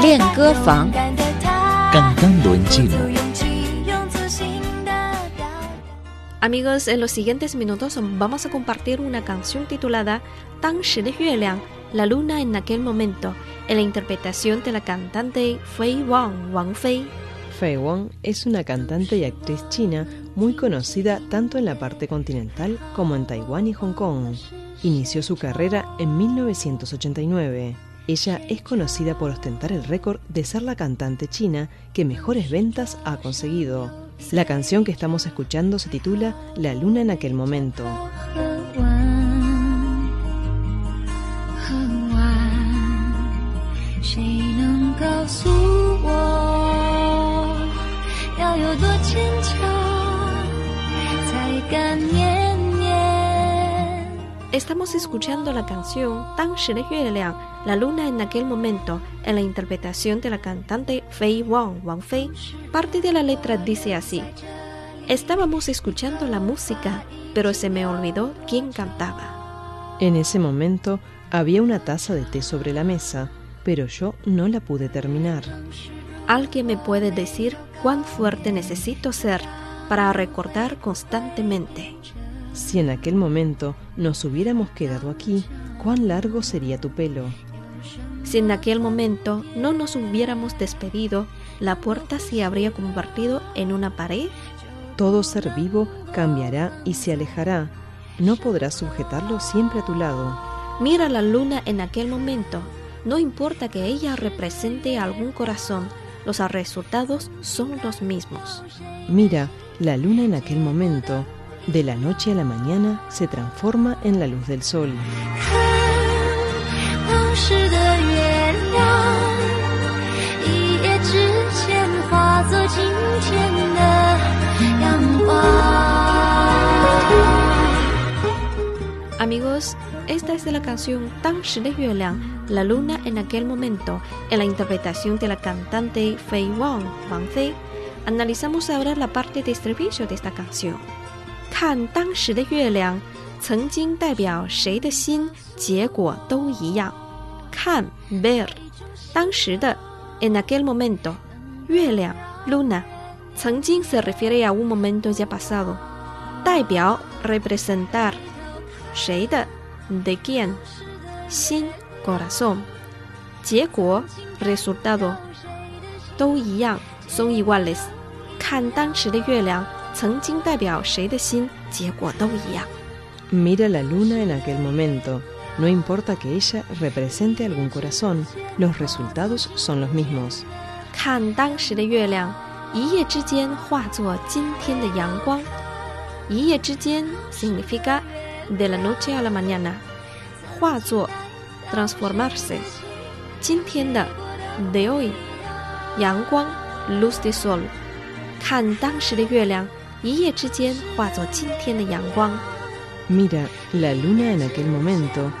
练歌房。 Cantando en chino. Amigos, en los siguientes minutos vamos a compartir una canción titulada 当时的月亮 La luna en aquel momento, en la interpretación de la cantante Fei Wang, Wang Fei. Fei Wang es una cantante y actriz china muy conocida tanto en la parte continental como en Taiwán y Hong Kong. Inició su carrera en 1989. Ella es conocida por ostentar el récord de ser la cantante china que mejores ventas ha conseguido. La canción que estamos escuchando se titula La luna en aquel momento. 很有多坚强，才敢念念？ Estamos escuchando la canción 当时的月亮 La luna en aquel momento, en la interpretación de la cantante Fei Wang, Wang Fei. Parte de la letra dice así. Estábamos escuchando la música, pero se me olvidó quién cantaba. En ese momento había una taza de té sobre la mesa, pero yo no la pude terminar. ¿Alguien me puede decir cuán fuerte necesito ser para recordar constantemente? Si en aquel momento nos hubiéramos quedado aquí, ¿cuán largo sería tu pelo? Si en aquel momento no nos hubiéramos despedido, la puerta se habría convertido en una pared. Todo ser vivo cambiará y se alejará. No podrás sujetarlo siempre a tu lado. Mira la luna en aquel momento. No importa que ella represente algún corazón, los resultados son los mismos. Mira, la luna en aquel momento, de la noche a la mañana, se transforma en la luz del sol. Amigos, esta es la canción Tan de Yueliang, La Luna en aquel momento, en la interpretación de la cantante Fei Wang, Wang Fei. Analizamos ahora la parte de estribillo de esta canción. Kan Tan de Yueliang, Zeng Jing Dai Biao, Shei de Xin, Jie Guo Dou Yiyang. Kan, ver. Tan de, en aquel momento. Yueliang, luna. Zeng Jing se refiere a un momento ya pasado. Dai Biao, representar. 谁的 de quién 心 corazón 结果 resultado 都一样 son iguales 看当时的月亮曾经代表谁的心结果都一样 Mira la luna en aquel momento. No importa que ella represente algún corazón, los resultados son los mismos. 看当时的月亮一夜之间化作今天的阳光一夜之间 significa de la noche a la mañana. Huazuo, transformarse. Tienda, de hoy. Yang Guang, luz de sol. Kan Mira, la luna en aquel momento,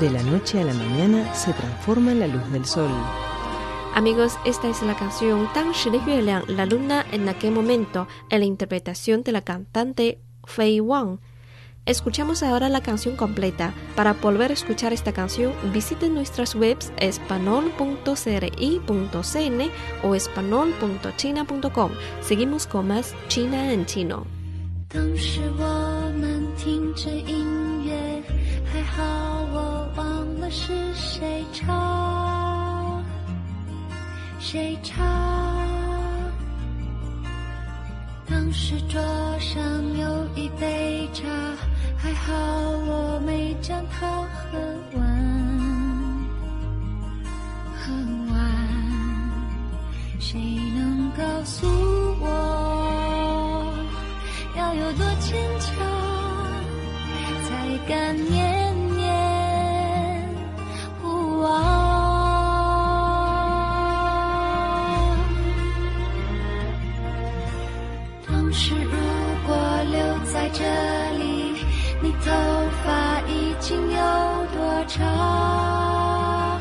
de la noche a la mañana, se transforma en la luz del sol. Amigos, esta es la canción Tan de Yueliang, La Luna en aquel momento, en la interpretación de la cantante Fei Wang. Escuchamos ahora la canción completa. Para volver a escuchar esta canción, visiten nuestras webs espanol.cri.cn o espanol.china.com. Seguimos con más China en chino. 当时我们听着音乐，还好我忘了是谁唱，谁唱。 当时桌上有一杯茶，还好我没将它喝完，喝完。谁能告诉我，要有多坚强，才敢念头发已经有多长？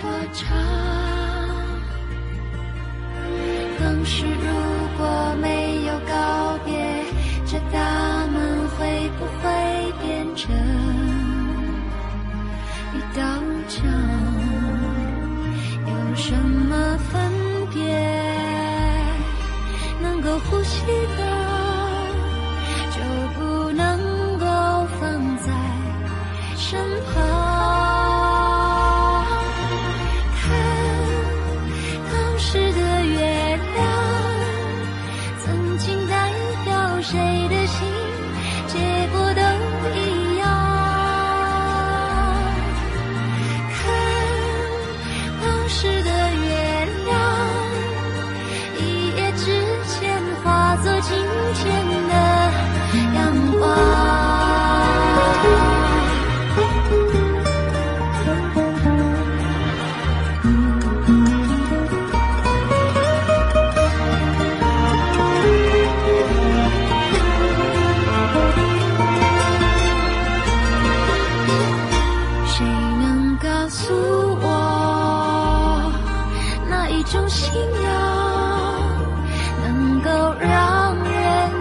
多长？当时谁的心，结果都一样。看当时的月亮，一夜之间化作今天的信仰能够让人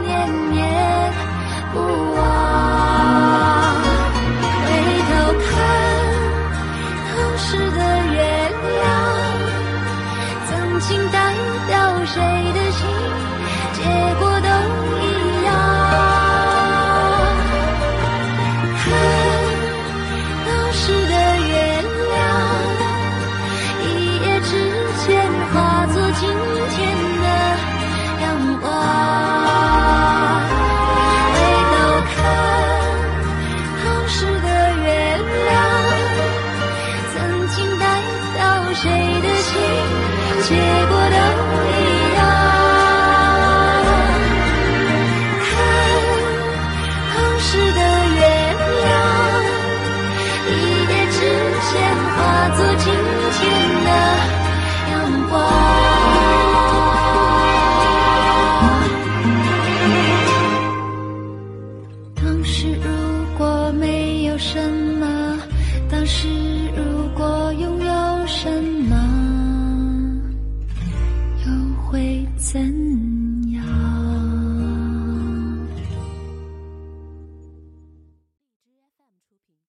念念不忘？回头看当时的月亮，曾经代表谁的心，结果结果都一样。看当时的月亮，一夜之间化作今天的阳光。当时如果没有什么，当时